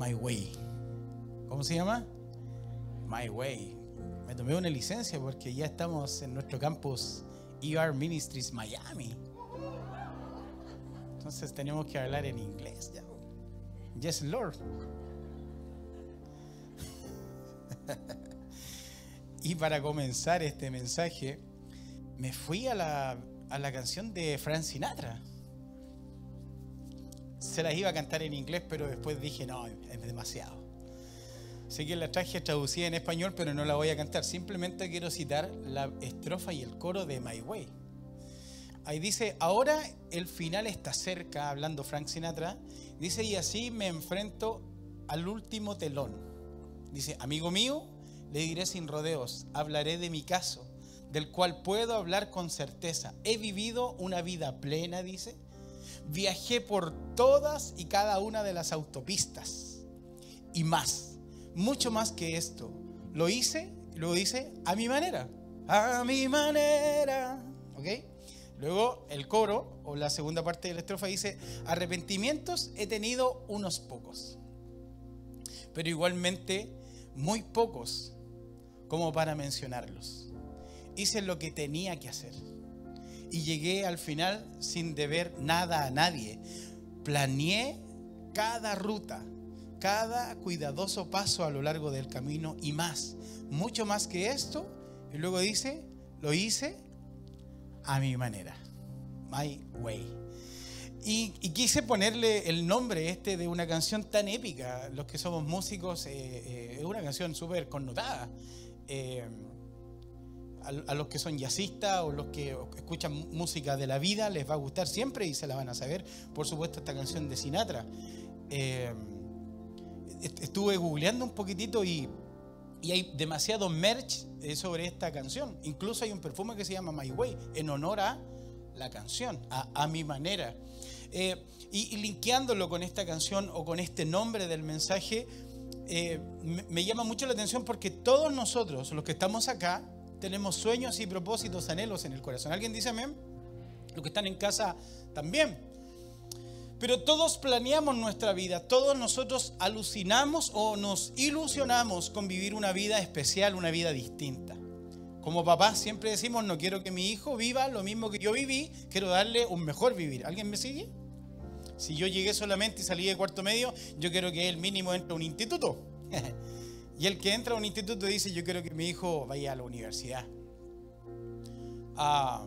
My Way. ¿Cómo se llama? My Way. Me tomé una licencia porque ya estamos en nuestro campus ER Ministries Miami. Entonces tenemos que hablar en inglés ya. Yes, Lord. y para comenzar este mensaje, me fui a la, a la canción de Frank Sinatra. Se las iba a cantar en inglés, pero después dije, no, es demasiado. Sé que la traje traducida en español, pero no la voy a cantar. Simplemente quiero citar la estrofa y el coro de My Way. Ahí dice, ahora el final está cerca, hablando Frank Sinatra. Dice, y así me enfrento al último telón. Dice, amigo mío, le diré sin rodeos, hablaré de mi caso, del cual puedo hablar con certeza. He vivido una vida plena, dice. Viajé por todas y cada una de las autopistas. Y más, mucho más que esto. Lo hice, lo hice a mi manera. A mi manera. ¿Ok? Luego el coro o la segunda parte de la estrofa dice, arrepentimientos he tenido unos pocos, pero igualmente muy pocos como para mencionarlos. Hice lo que tenía que hacer y llegué al final sin deber nada a nadie. Planeé cada ruta, cada cuidadoso paso a lo largo del camino y más, mucho más que esto. Y luego dice, lo hice a mi manera. My way. Y, quise ponerle el nombre este de una canción tan épica. Los que somos músicos, eh, eh, es una canción súper connotada. Eh, a, los que son jazzistas o los que escuchan música de la vida les va a gustar siempre y se la van a saber. Por supuesto, esta canción de Sinatra. estuve googleando un poquitito y y hay demasiado merch eh, sobre esta canción. Incluso hay un perfume que se llama My Way, en honor a la canción, a, mi manera. Eh, y, linkeándolo con esta canción o con este nombre del mensaje, eh, me, llama mucho la atención porque todos nosotros, los que estamos acá, tenemos sueños y propósitos, anhelos en el corazón. ¿Alguien dice amén? Los que están en casa también. Pero todos planeamos nuestra vida, todos nosotros alucinamos o nos ilusionamos con vivir una vida especial, una vida distinta. Como papás siempre decimos, no quiero que mi hijo viva lo mismo que yo viví, quiero darle un mejor vivir. ¿Alguien me sigue? Si yo llegué solamente y salí de cuarto medio, yo quiero que el mínimo entre a un instituto. y el que entra a un instituto dice, yo quiero que mi hijo vaya a la universidad. Ah,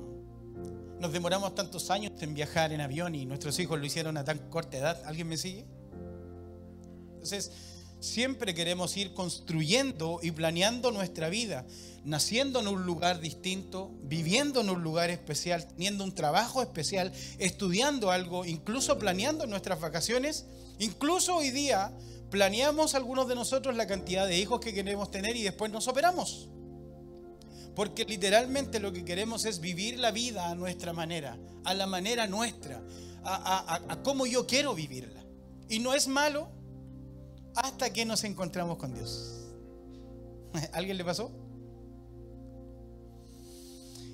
nos demoramos tantos años en viajar en avión y nuestros hijos lo hicieron a tan corta edad. ¿Alguien me sigue? Entonces, siempre queremos ir construyendo y planeando nuestra vida, naciendo en un lugar distinto, viviendo en un lugar especial, teniendo un trabajo especial, estudiando algo, incluso planeando nuestras vacaciones. Incluso hoy día planeamos algunos de nosotros la cantidad de hijos que queremos tener y después nos operamos. Porque literalmente lo que queremos es vivir la vida a nuestra manera, a la manera nuestra, a, cómo yo quiero vivirla. Y no es malo hasta que nos encontramos con Dios. ¿Alguien le pasó?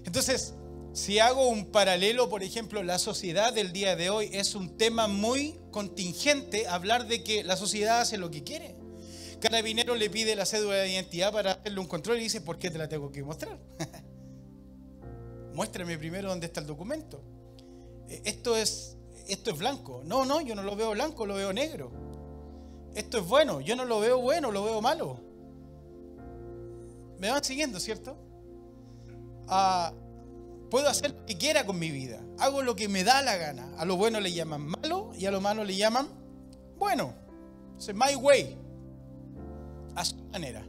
Entonces, si hago un paralelo, por ejemplo, la sociedad del día de hoy es un tema muy contingente hablar de que la sociedad hace lo que quiere. Carabinero le pide la cédula de identidad para hacerle un control y dice, ¿por qué te la tengo que mostrar? Muéstrame primero dónde está el documento. E, esto es, esto es blanco. No, no, yo no lo veo blanco, lo veo negro. Esto es bueno, yo no lo veo bueno, lo veo malo. Me van siguiendo, ¿cierto? Ah, puedo hacer lo que quiera con mi vida. Hago lo que me da la gana. A lo bueno le llaman malo y a lo malo le llaman bueno. Es my way a su manera.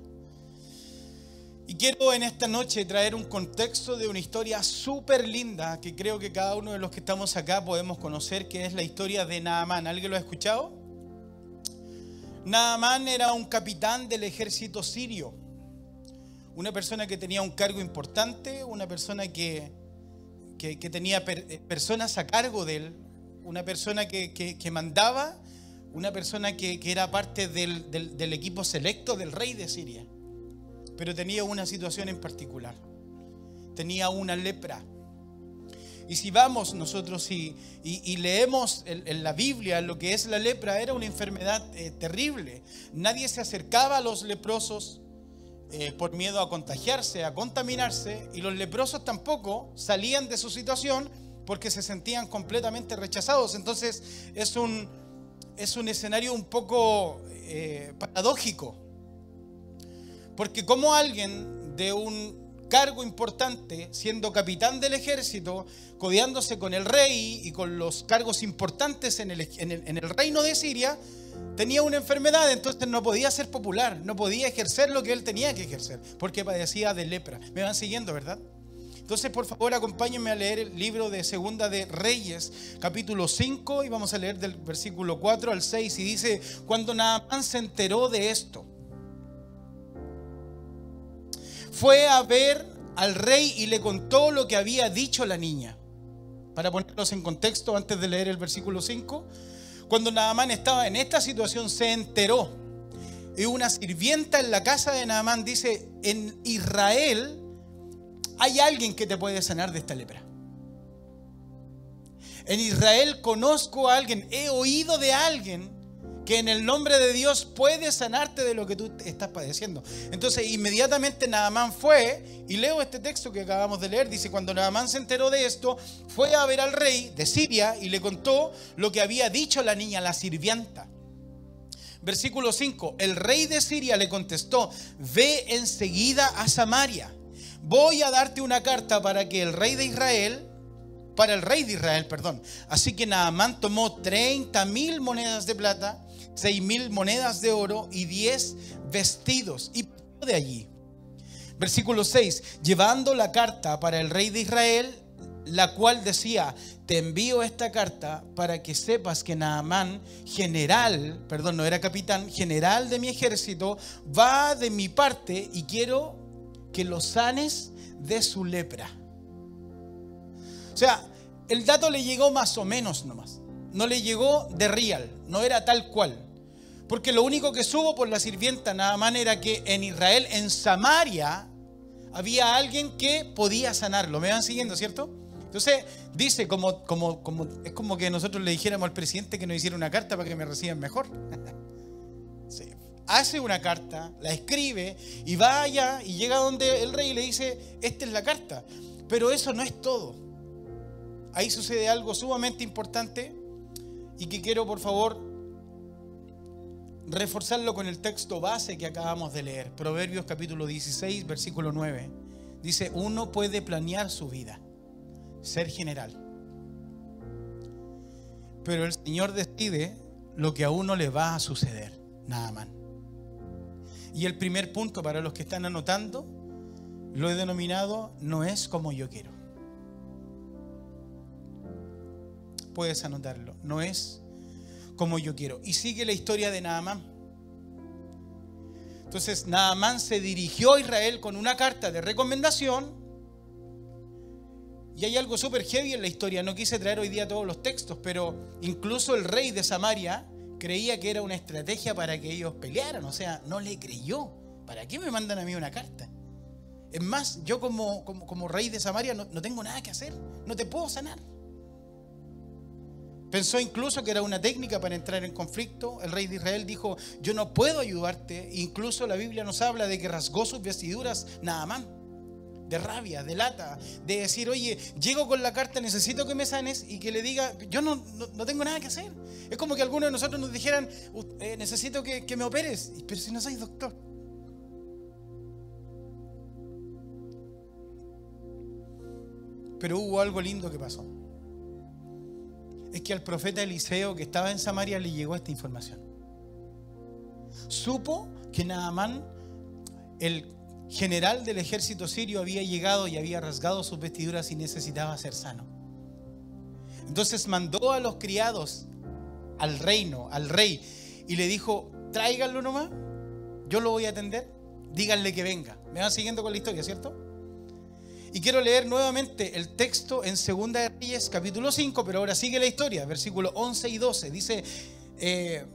Y quiero en esta noche traer un contexto de una historia súper linda que creo que cada uno de los que estamos acá podemos conocer, que es la historia de Naamán. ¿Alguien lo ha escuchado? Naamán era un capitán del ejército sirio, una persona que tenía un cargo importante, una persona que, que, tenía eh, personas a cargo de él, una persona que, que mandaba una persona que, era parte del, equipo selecto del rey de Siria, pero tenía una situación en particular. Tenía una lepra. Y si vamos nosotros y, y, leemos en, la Biblia lo que es la lepra, era una enfermedad eh, terrible. Nadie se acercaba a los leprosos eh, por miedo a contagiarse, a contaminarse, y los leprosos tampoco salían de su situación porque se sentían completamente rechazados. Entonces es un, es un escenario un poco eh, paradójico. Porque como alguien de un cargo importante, siendo capitán del ejército, codeándose con el rey y con los cargos importantes en el, en el, reino de Siria, tenía una enfermedad, entonces no podía ser popular, no podía ejercer lo que él tenía que ejercer, porque padecía de lepra. Me van siguiendo, ¿verdad? Entonces, por favor, acompáñenme a leer el libro de Segunda de Reyes, capítulo 5, y vamos a leer del versículo 4 al 6, y dice, cuando Naamán se enteró de esto, fue a ver al rey y le contó lo que había dicho la niña. Para ponernos en contexto, antes de leer el versículo 5, cuando Naamán estaba en esta situación, se enteró. Y una sirvienta en la casa de Naamán dice, en Israel hay alguien que te puede sanar de esta lepra. En Israel conozco a alguien, he oído de alguien que en el nombre de Dios puede sanarte de lo que tú estás padeciendo. Entonces inmediatamente Naamán fue, y leo este texto que acabamos de leer, dice, cuando Naamán se enteró de esto, fue a ver al rey de Siria y le contó lo que había dicho la niña, la sirvienta. Versículo 5, el rey de Siria le contestó, ve enseguida a Samaria, voy a darte una carta para que el rey de Israel para el rey de Israel, perdón. Así que Naamán tomó 30 mil monedas de plata seis mil monedas de oro y diez vestidos. Y de allí. Versículo 6. Llevando la carta para el rey de Israel, la cual decía, te envío esta carta para que sepas que Naamán, general, perdón, no era capitán, general de mi ejército, va de mi parte y quiero que lo sanes de su lepra. O sea, el dato le llegó más o menos nomás. No le llegó de real, no era tal cual. Porque lo único que subo por la sirvienta nada más era que en Israel, en Samaria, había alguien que podía sanarlo. ¿Me van siguiendo, cierto? Entonces, dice, como, como, como, es como que nosotros le dijéramos al presidente que nos hiciera una carta para que me reciban mejor. Hace una carta, la escribe y va allá y llega donde el rey le dice, esta es la carta. Pero eso no es todo. Ahí sucede algo sumamente importante y que quiero, por favor, reforzarlo con el texto base que acabamos de leer, Proverbios capítulo 16, versículo 9. Dice, uno puede planear su vida, ser general, pero el Señor decide lo que a uno le va a suceder, nada más. Y el primer punto para los que están anotando, lo he denominado, no es como yo quiero. Puedes anotarlo, no es como yo quiero. Y sigue la historia de Naamán. Entonces Naamán se dirigió a Israel con una carta de recomendación. Y hay algo súper heavy en la historia. No quise traer hoy día todos los textos, pero incluso el rey de Samaria creía que era una estrategia para que ellos pelearan. O sea, no le creyó. ¿Para qué me mandan a mí una carta? Es más, yo como, como, rey de Samaria no, no tengo nada que hacer. No te puedo sanar. Pensó incluso que era una técnica para entrar en conflicto. El rey de Israel dijo, yo no puedo ayudarte. Incluso la Biblia nos habla de que rasgó sus vestiduras nada más. De rabia, de lata, de decir, oye, llego con la carta, necesito que me sanes y que le diga, yo no, no, tengo nada que hacer. Es como que algunos de nosotros nos dijeran, eh, necesito que, que me operes, pero si no soy doctor. Pero hubo algo lindo que pasó es que al profeta Eliseo que estaba en Samaria le llegó esta información. Supo que Naamán, el general del ejército sirio, había llegado y había rasgado sus vestiduras y necesitaba ser sano. Entonces mandó a los criados al reino, al rey, y le dijo, tráiganlo nomás, yo lo voy a atender, díganle que venga. Me van siguiendo con la historia, ¿cierto? Y quiero leer nuevamente el texto en Segunda de Reyes, capítulo 5, pero ahora sigue la historia, versículos 11 y 12. Dice, eh,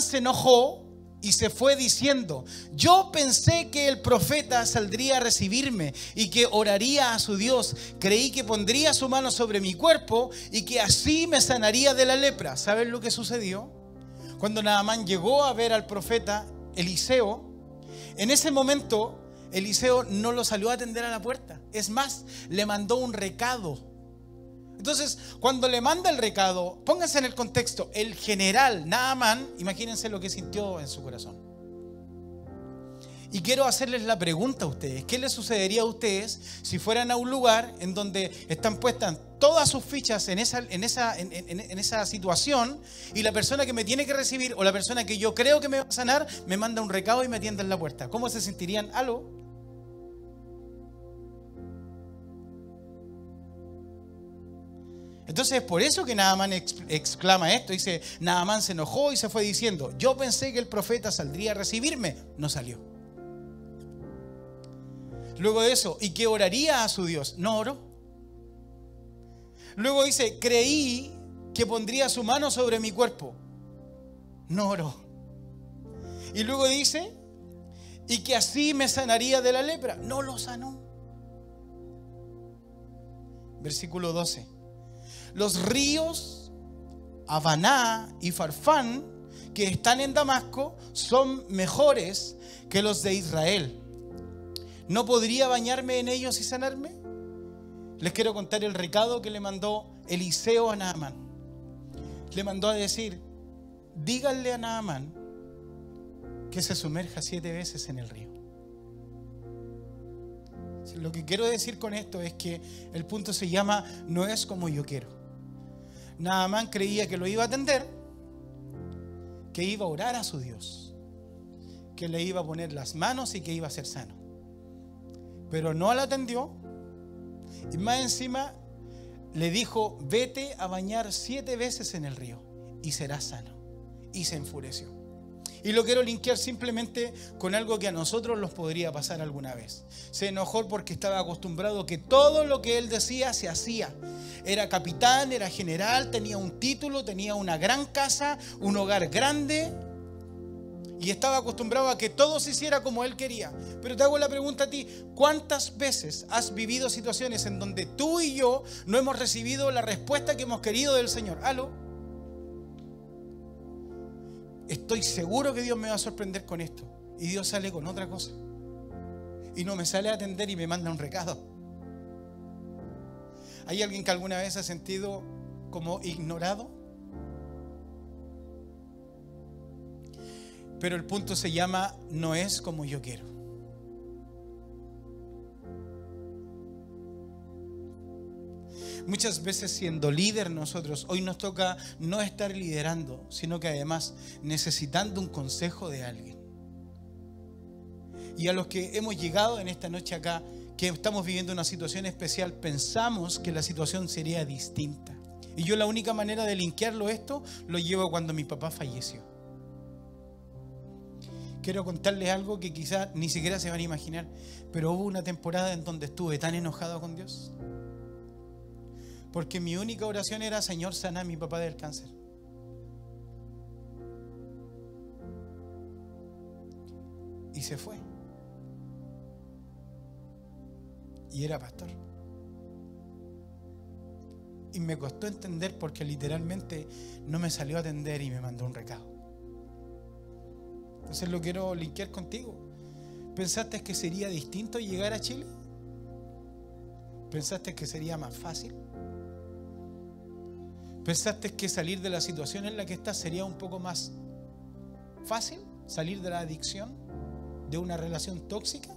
se enojó y se fue diciendo, yo pensé que el profeta saldría a recibirme y que oraría a su Dios. Creí que pondría su mano sobre mi cuerpo y que así me sanaría de la lepra. ¿Saben lo que sucedió? Cuando Naamán llegó a ver al profeta Eliseo, en ese momento Eliseo no lo salió a atender a la puerta. Es más, le mandó un recado entonces, cuando le manda el recado, pónganse en el contexto, el general Naaman, imagínense lo que sintió en su corazón. Y quiero hacerles la pregunta a ustedes, ¿qué les sucedería a ustedes si fueran a un lugar en donde están puestas todas sus fichas en esa, situación y la persona que me tiene que recibir o la persona que yo creo que me va a sanar me manda un recado y me atiende en la puerta? ¿Cómo se sentirían? ¿Aló? Entonces es por eso que Naamán exclama esto. Dice, Naamán se enojó y se fue diciendo, yo pensé que el profeta saldría a recibirme. No salió. Luego de eso, y que oraría a su Dios. No oró. Luego dice, creí que pondría su mano sobre mi cuerpo. No oró. Y luego dice, y que así me sanaría de la lepra. No lo sanó. Versículo 12 los ríos Habaná y Farfán que están en Damasco son mejores que los de Israel. ¿No podría bañarme en ellos y sanarme? Les quiero contar el recado que le mandó Eliseo a Naamán. Le mandó a decir, díganle a Naamán que se sumerja siete veces en el río. Lo que quiero decir con esto es que el punto se llama no es como yo quiero. Naamán creía que lo iba a atender, que iba a orar a su Dios, que le iba a poner las manos y que iba a ser sano. Pero no la atendió y más encima le dijo, vete a bañar siete veces en el río y serás sano. Y se enfureció. Y lo quiero linkear simplemente con algo que a nosotros nos podría pasar alguna vez. Se enojó porque estaba acostumbrado que todo lo que él decía se hacía. Era capitán, era general, tenía un título, tenía una gran casa, un hogar grande. Y estaba acostumbrado a que todo se hiciera como él quería. Pero te hago la pregunta a ti, ¿cuántas veces has vivido situaciones en donde tú y yo no hemos recibido la respuesta que hemos querido del Señor? ¿Aló? Estoy seguro que Dios me va a sorprender con esto. Y Dios sale con otra cosa. Y no me sale a atender y me manda un recado. ¿Hay alguien que alguna vez ha sentido como ignorado? Pero el punto se llama no es como yo quiero. Muchas veces siendo líder nosotros, hoy nos toca no estar liderando, sino que además necesitando un consejo de alguien. Y a los que hemos llegado en esta noche acá, que estamos viviendo una situación especial, pensamos que la situación sería distinta. Y yo la única manera de linkearlo esto lo llevo cuando mi papá falleció. Quiero contarles algo que quizás ni siquiera se van a imaginar, pero hubo una temporada en donde estuve tan enojado con Dios porque mi única oración era, Señor, sana a mi papá del cáncer. Y se fue. Y era pastor. Y me costó entender porque literalmente no me salió a atender y me mandó un recado. Entonces lo quiero linkear contigo. ¿Pensaste que sería distinto llegar a Chile? ¿Pensaste que sería más fácil? ¿Pensaste que salir de la situación en la que estás sería un poco más fácil? ¿Salir de la adicción? ¿De una relación tóxica?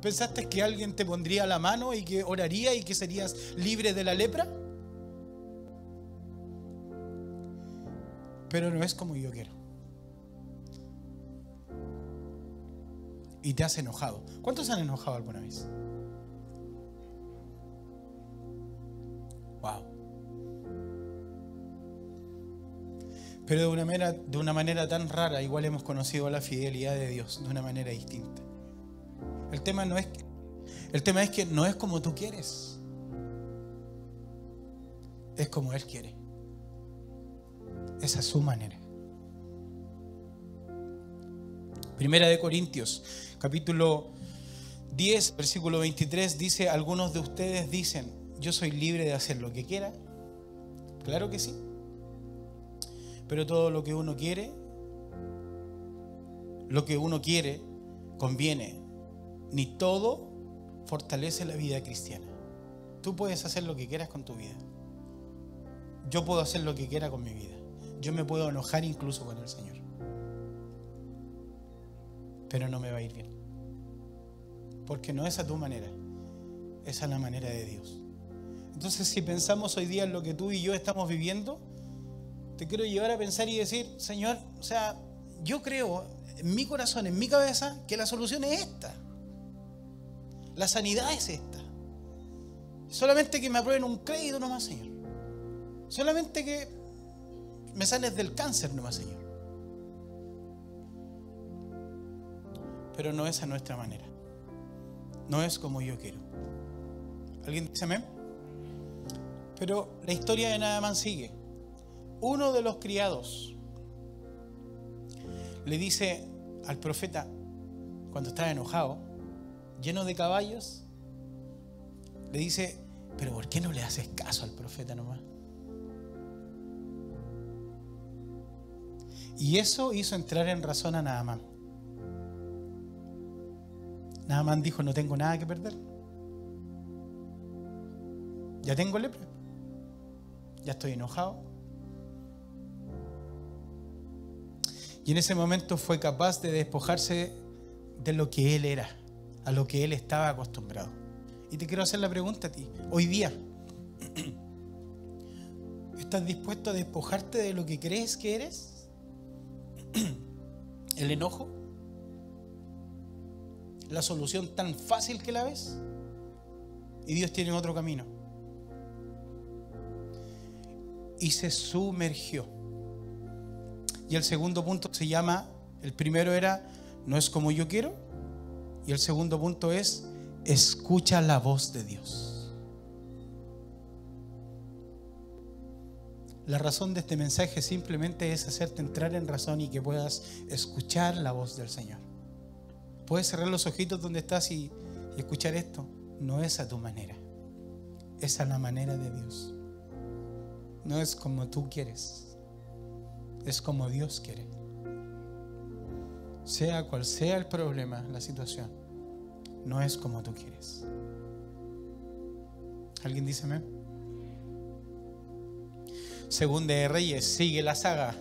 ¿Pensaste que alguien te pondría la mano y que oraría y que serías libre de la lepra? Pero no es como yo quiero. Y te has enojado. ¿Cuántos han enojado alguna vez? Wow. Pero de una, manera, de una manera tan rara, igual hemos conocido la fidelidad de Dios de una manera distinta. El tema, no es que, el tema es que no es como tú quieres, es como Él quiere. Es su manera. Primera de Corintios, capítulo 10, versículo 23, dice, algunos de ustedes dicen, yo soy libre de hacer lo que quiera. Claro que sí. Pero todo lo que uno quiere, lo que uno quiere, conviene. Ni todo fortalece la vida cristiana. Tú puedes hacer lo que quieras con tu vida. Yo puedo hacer lo que quiera con mi vida. Yo me puedo enojar incluso con el Señor. Pero no me va a ir bien. Porque no es a tu manera. Es a la manera de Dios. Entonces si pensamos hoy día en lo que tú y yo estamos viviendo, te quiero llevar a pensar y decir, Señor, o sea, yo creo en mi corazón, en mi cabeza, que la solución es esta. La sanidad es esta. Solamente que me aprueben un crédito nomás, Señor. Solamente que me sanes del cáncer nomás, Señor. Pero no es a nuestra manera. No es como yo quiero. ¿Alguien dice amén? Pero la historia de Naaman sigue. Uno de los criados le dice al profeta, cuando estaba enojado, lleno de caballos, le dice, pero ¿por qué no le haces caso al profeta nomás? Y eso hizo entrar en razón a Naaman. Naaman dijo, no tengo nada que perder. Ya tengo lepra. Ya estoy enojado. Y en ese momento fue capaz de despojarse de lo que él era, a lo que él estaba acostumbrado. Y te quiero hacer la pregunta a ti, hoy día, ¿estás dispuesto a despojarte de lo que crees que eres? ¿El enojo? ¿La solución tan fácil que la ves? Y Dios tiene otro camino. Y se sumergió. Y el segundo punto se llama, el primero era, no es como yo quiero. Y el segundo punto es, escucha la voz de Dios. La razón de este mensaje simplemente es hacerte entrar en razón y que puedas escuchar la voz del Señor. Puedes cerrar los ojitos donde estás y, y escuchar esto. No es a tu manera, es a la manera de Dios. No es como tú quieres, es como Dios quiere. Sea cual sea el problema, la situación no es como tú quieres. ¿Alguien dice amén? Segunda de Reyes, sigue la saga.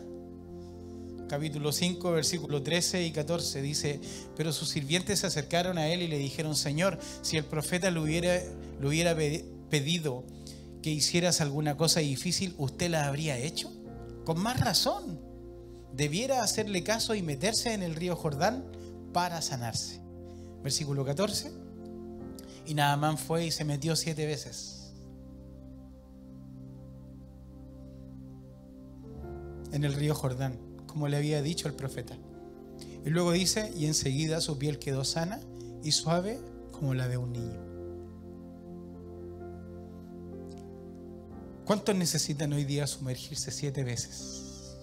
Capítulo 5, versículo 13 y 14 dice, pero sus sirvientes se acercaron a él y le dijeron, Señor, si el profeta le hubiera, le hubiera pedido que hicieras alguna cosa difícil, ¿usted la habría hecho? Con más razón, debiera hacerle caso y meterse en el río Jordán para sanarse versículo 14. Y Naamán fue y se metió siete veces. En el río Jordán, como le había dicho el profeta. Y luego dice, y enseguida su piel quedó sana y suave como la de un niño. ¿Cuántos necesitan hoy día sumergirse siete veces?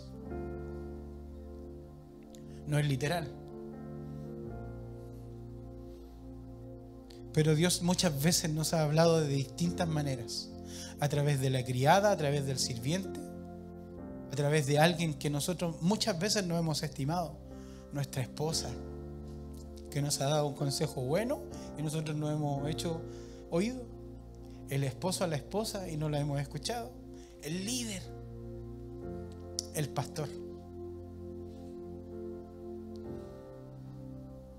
No es literal. Pero Dios muchas veces nos ha hablado de distintas maneras. A través de la criada, a través del sirviente, a través de alguien que nosotros muchas veces no hemos estimado. Nuestra esposa, que nos ha dado un consejo bueno y nosotros no hemos hecho oído. El esposo a la esposa y no la hemos escuchado. El líder, el pastor.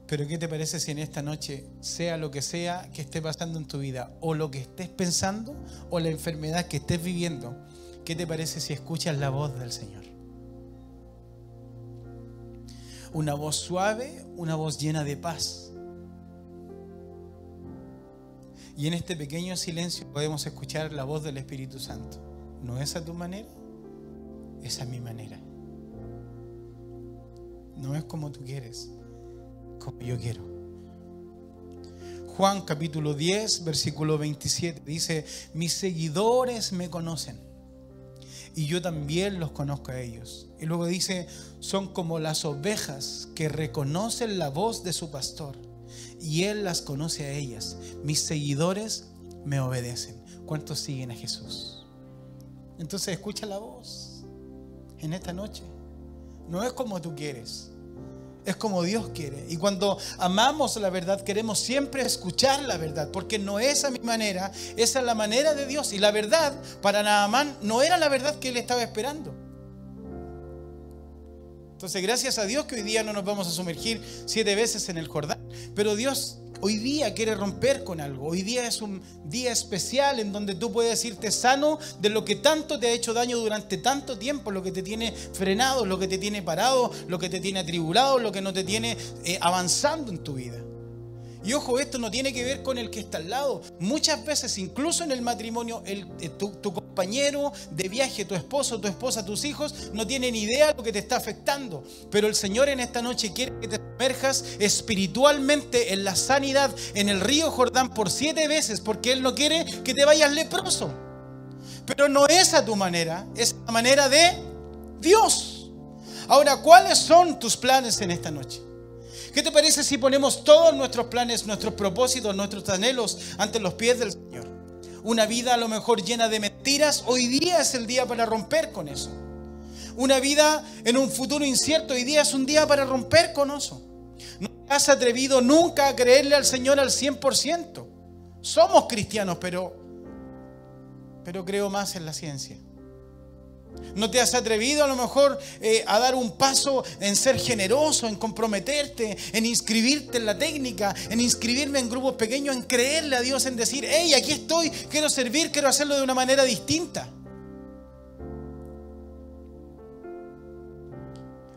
Pero ¿qué te parece si en esta noche, sea lo que sea que esté pasando en tu vida, o lo que estés pensando, o la enfermedad que estés viviendo, ¿qué te parece si escuchas la voz del Señor? Una voz suave, una voz llena de paz. Y en este pequeño silencio podemos escuchar la voz del Espíritu Santo. ¿No es a tu manera? Es a mi manera. No es como tú quieres como yo quiero. Juan capítulo 10, versículo 27 dice, mis seguidores me conocen y yo también los conozco a ellos. Y luego dice, son como las ovejas que reconocen la voz de su pastor y él las conoce a ellas. Mis seguidores me obedecen. ¿Cuántos siguen a Jesús? Entonces escucha la voz en esta noche. No es como tú quieres es como Dios quiere. Y cuando amamos la verdad, queremos siempre escuchar la verdad, porque no es a mi manera, esa es la manera de Dios. Y la verdad para Naamán no era la verdad que él estaba esperando. Entonces, gracias a Dios que hoy día no nos vamos a sumergir siete veces en el Jordán, pero Dios Hoy día quiere romper con algo. Hoy día es un día especial en donde tú puedes irte sano de lo que tanto te ha hecho daño durante tanto tiempo, lo que te tiene frenado, lo que te tiene parado, lo que te tiene atribulado, lo que no te tiene eh, avanzando en tu vida. Y ojo, esto no tiene que ver con el que está al lado. Muchas veces, incluso en el matrimonio, el, eh, compañero de viaje, tu esposo, tu esposa, tus hijos, no tienen idea de lo que te está afectando. Pero el Señor en esta noche quiere que te sumerjas espiritualmente en la sanidad en el río Jordán por siete veces, porque Él no quiere que te vayas leproso. Pero no es a tu manera, es la manera de Dios. Ahora, ¿cuáles son tus planes en esta noche? ¿Qué te parece si ponemos todos nuestros planes, nuestros propósitos, nuestros anhelos ante los pies del Señor? Una vida a lo mejor llena de mentiras, hoy día es el día para romper con eso. Una vida en un futuro incierto, hoy día es un día para romper con eso. No te has atrevido nunca a creerle al Señor al 100%. Somos cristianos, pero, pero creo más en la ciencia. No te has atrevido a lo mejor eh, a dar un paso en ser generoso, en comprometerte, en inscribirte en la técnica, en inscribirme en grupos pequeños, en creerle a Dios, en decir, hey, aquí estoy, quiero servir, quiero hacerlo de una manera distinta.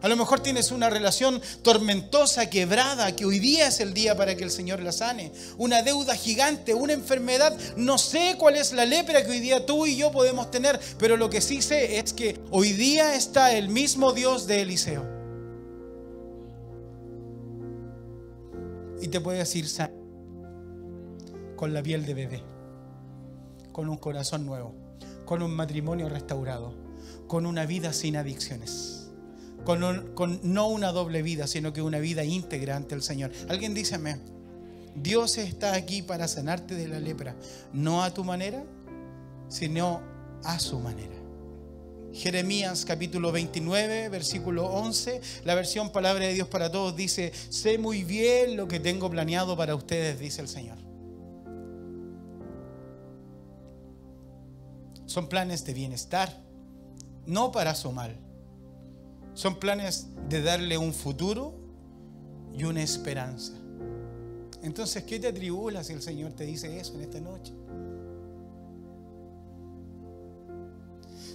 A lo mejor tienes una relación tormentosa, quebrada, que hoy día es el día para que el Señor la sane. Una deuda gigante, una enfermedad. No sé cuál es la lepra que hoy día tú y yo podemos tener, pero lo que sí sé es que hoy día está el mismo Dios de Eliseo. Y te puede decir con la piel de bebé, con un corazón nuevo, con un matrimonio restaurado, con una vida sin adicciones con, no una doble vida, sino que una vida íntegra ante el Señor. Alguien dice amén. Dios está aquí para sanarte de la lepra, no a tu manera, sino a su manera. Jeremías capítulo 29, versículo 11, la versión Palabra de Dios para Todos dice, sé muy bien lo que tengo planeado para ustedes, dice el Señor. Son planes de bienestar, no para su mal son planes de darle un futuro y una esperanza. Entonces, ¿qué te atribula si el Señor te dice eso en esta noche?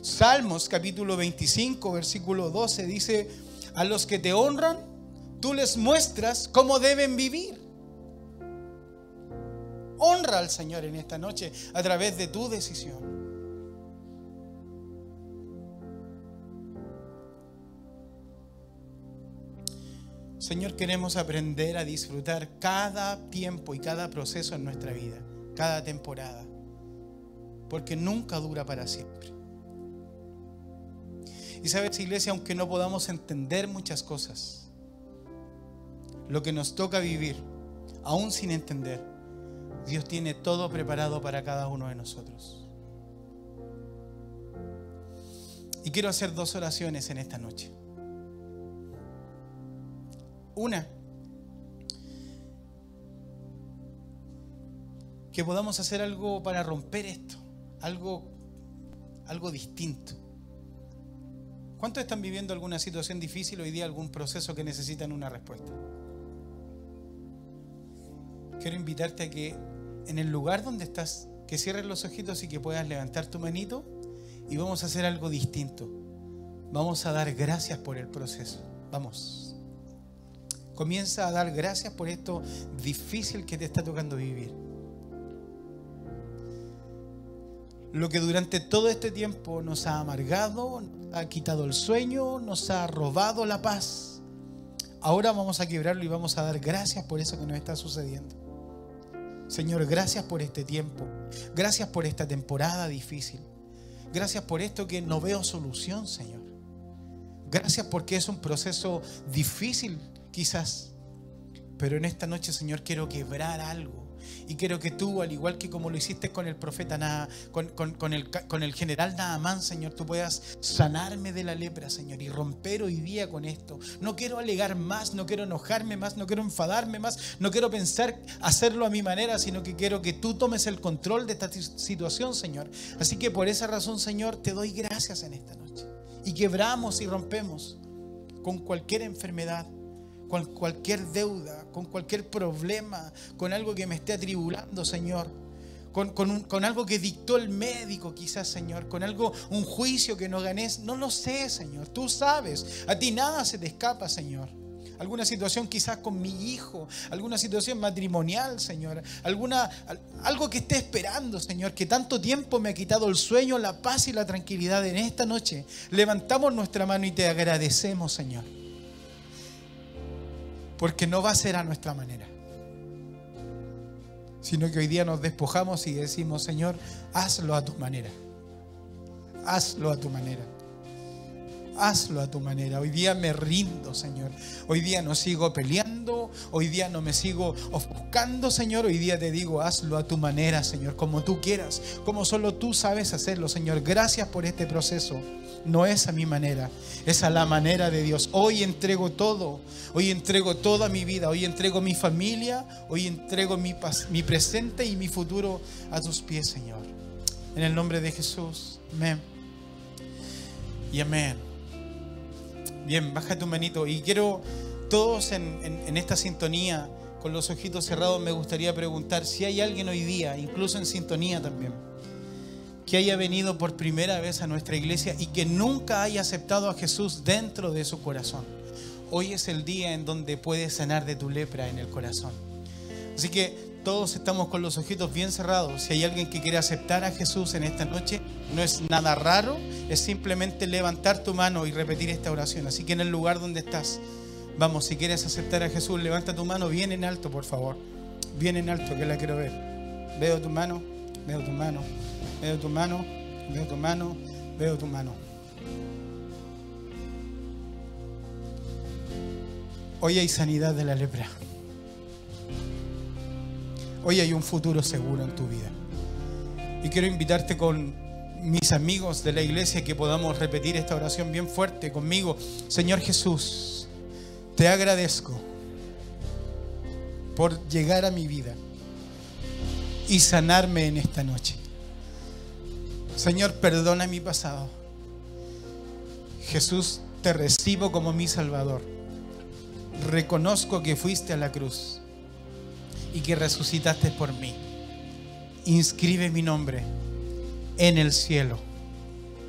Salmos capítulo 25, versículo 12 dice, a los que te honran, tú les muestras cómo deben vivir. Honra al Señor en esta noche a través de tu decisión. Señor, queremos aprender a disfrutar cada tiempo y cada proceso en nuestra vida, cada temporada, porque nunca dura para siempre. Y sabes, iglesia, aunque no podamos entender muchas cosas, lo que nos toca vivir, aún sin entender, Dios tiene todo preparado para cada uno de nosotros. Y quiero hacer dos oraciones en esta noche. Una, que podamos hacer algo para romper esto, algo, algo distinto. ¿Cuántos están viviendo alguna situación difícil hoy día, algún proceso que necesitan una respuesta? Quiero invitarte a que en el lugar donde estás, que cierres los ojitos y que puedas levantar tu manito y vamos a hacer algo distinto. Vamos a dar gracias por el proceso. Vamos. Comienza a dar gracias por esto difícil que te está tocando vivir. Lo que durante todo este tiempo nos ha amargado, ha quitado el sueño, nos ha robado la paz. Ahora vamos a quebrarlo y vamos a dar gracias por eso que nos está sucediendo. Señor, gracias por este tiempo. Gracias por esta temporada difícil. Gracias por esto que no veo solución, Señor. Gracias porque es un proceso difícil, quizás. Pero en esta noche, Señor, quiero quebrar algo y quiero que tú, al igual que como lo hiciste con el profeta, con, el, con el general Naamán, Señor, tú puedas sanarme de la lepra, Señor, y romper hoy día con esto. No quiero alegar más, no quiero enojarme más, no quiero enfadarme más, no quiero pensar hacerlo a mi manera, sino que quiero que tú tomes el control de esta situación, Señor. Así que por esa razón, Señor, te doy gracias en esta noche. Y quebramos y rompemos con cualquier enfermedad, con cualquier deuda, con cualquier problema, con algo que me esté atribulando, Señor. Con, con, algo que dictó el médico, quizás, Señor, con algo, un juicio que no ganes, no lo sé, Señor, tú sabes, a ti nada se te escapa, Señor. Alguna situación quizás con mi hijo, alguna situación matrimonial, Señor, alguna, algo que esté esperando, Señor, que tanto tiempo me ha quitado el sueño, la paz y la tranquilidad en esta noche. Levantamos nuestra mano y te agradecemos, Señor porque no va a ser a nuestra manera, sino que hoy día nos despojamos y decimos, Señor, hazlo a tu manera, hazlo a tu manera. Hazlo a tu manera. Hoy día me rindo, Señor. Hoy día no sigo peleando. Hoy día no me sigo ofuscando, Señor. Hoy día te digo, hazlo a tu manera, Señor, como tú quieras, como solo tú sabes hacerlo, Señor. Gracias por este proceso no es a mi manera, es a la manera de Dios. Hoy entrego todo, hoy entrego toda mi vida, hoy entrego mi familia, hoy entrego mi, mi presente y mi futuro a tus pies, Señor. En el nombre de Jesús, amén. Y amén. Bien, baja tu manito. Y quiero, todos en, en esta sintonía, con los ojitos cerrados, me gustaría preguntar si hay alguien hoy día, incluso en sintonía también que haya venido por primera vez a nuestra iglesia y que nunca haya aceptado a Jesús dentro de su corazón. Hoy es el día en donde puedes sanar de tu lepra en el corazón. Así que todos estamos con los ojitos bien cerrados. Si hay alguien que quiere aceptar a Jesús en esta noche, no es nada raro, es simplemente levantar tu mano y repetir esta oración. Así que en el lugar donde estás, vamos, si quieres aceptar a Jesús, levanta tu mano bien en alto, por favor. Bien en alto, que la quiero ver. Veo tu mano, veo tu mano. Veo tu mano, veo tu mano, veo tu mano. Hoy hay sanidad de la lepra. Hoy hay un futuro seguro en tu vida. Y quiero invitarte con mis amigos de la iglesia que podamos repetir esta oración bien fuerte conmigo. Señor Jesús, te agradezco por llegar a mi vida y sanarme en esta noche. Señor, perdona mi pasado. Jesús, te recibo como mi Salvador. Reconozco que fuiste a la cruz y que resucitaste por mí. Inscribe mi nombre en el cielo.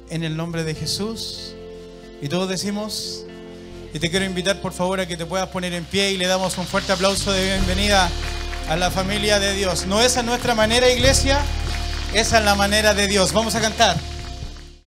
En el nombre de Jesús. Y todos decimos, y te quiero invitar por favor a que te puedas poner en pie y le damos un fuerte aplauso de bienvenida a la familia de Dios. No es a nuestra manera, iglesia, esa es la manera de Dios. Vamos a cantar.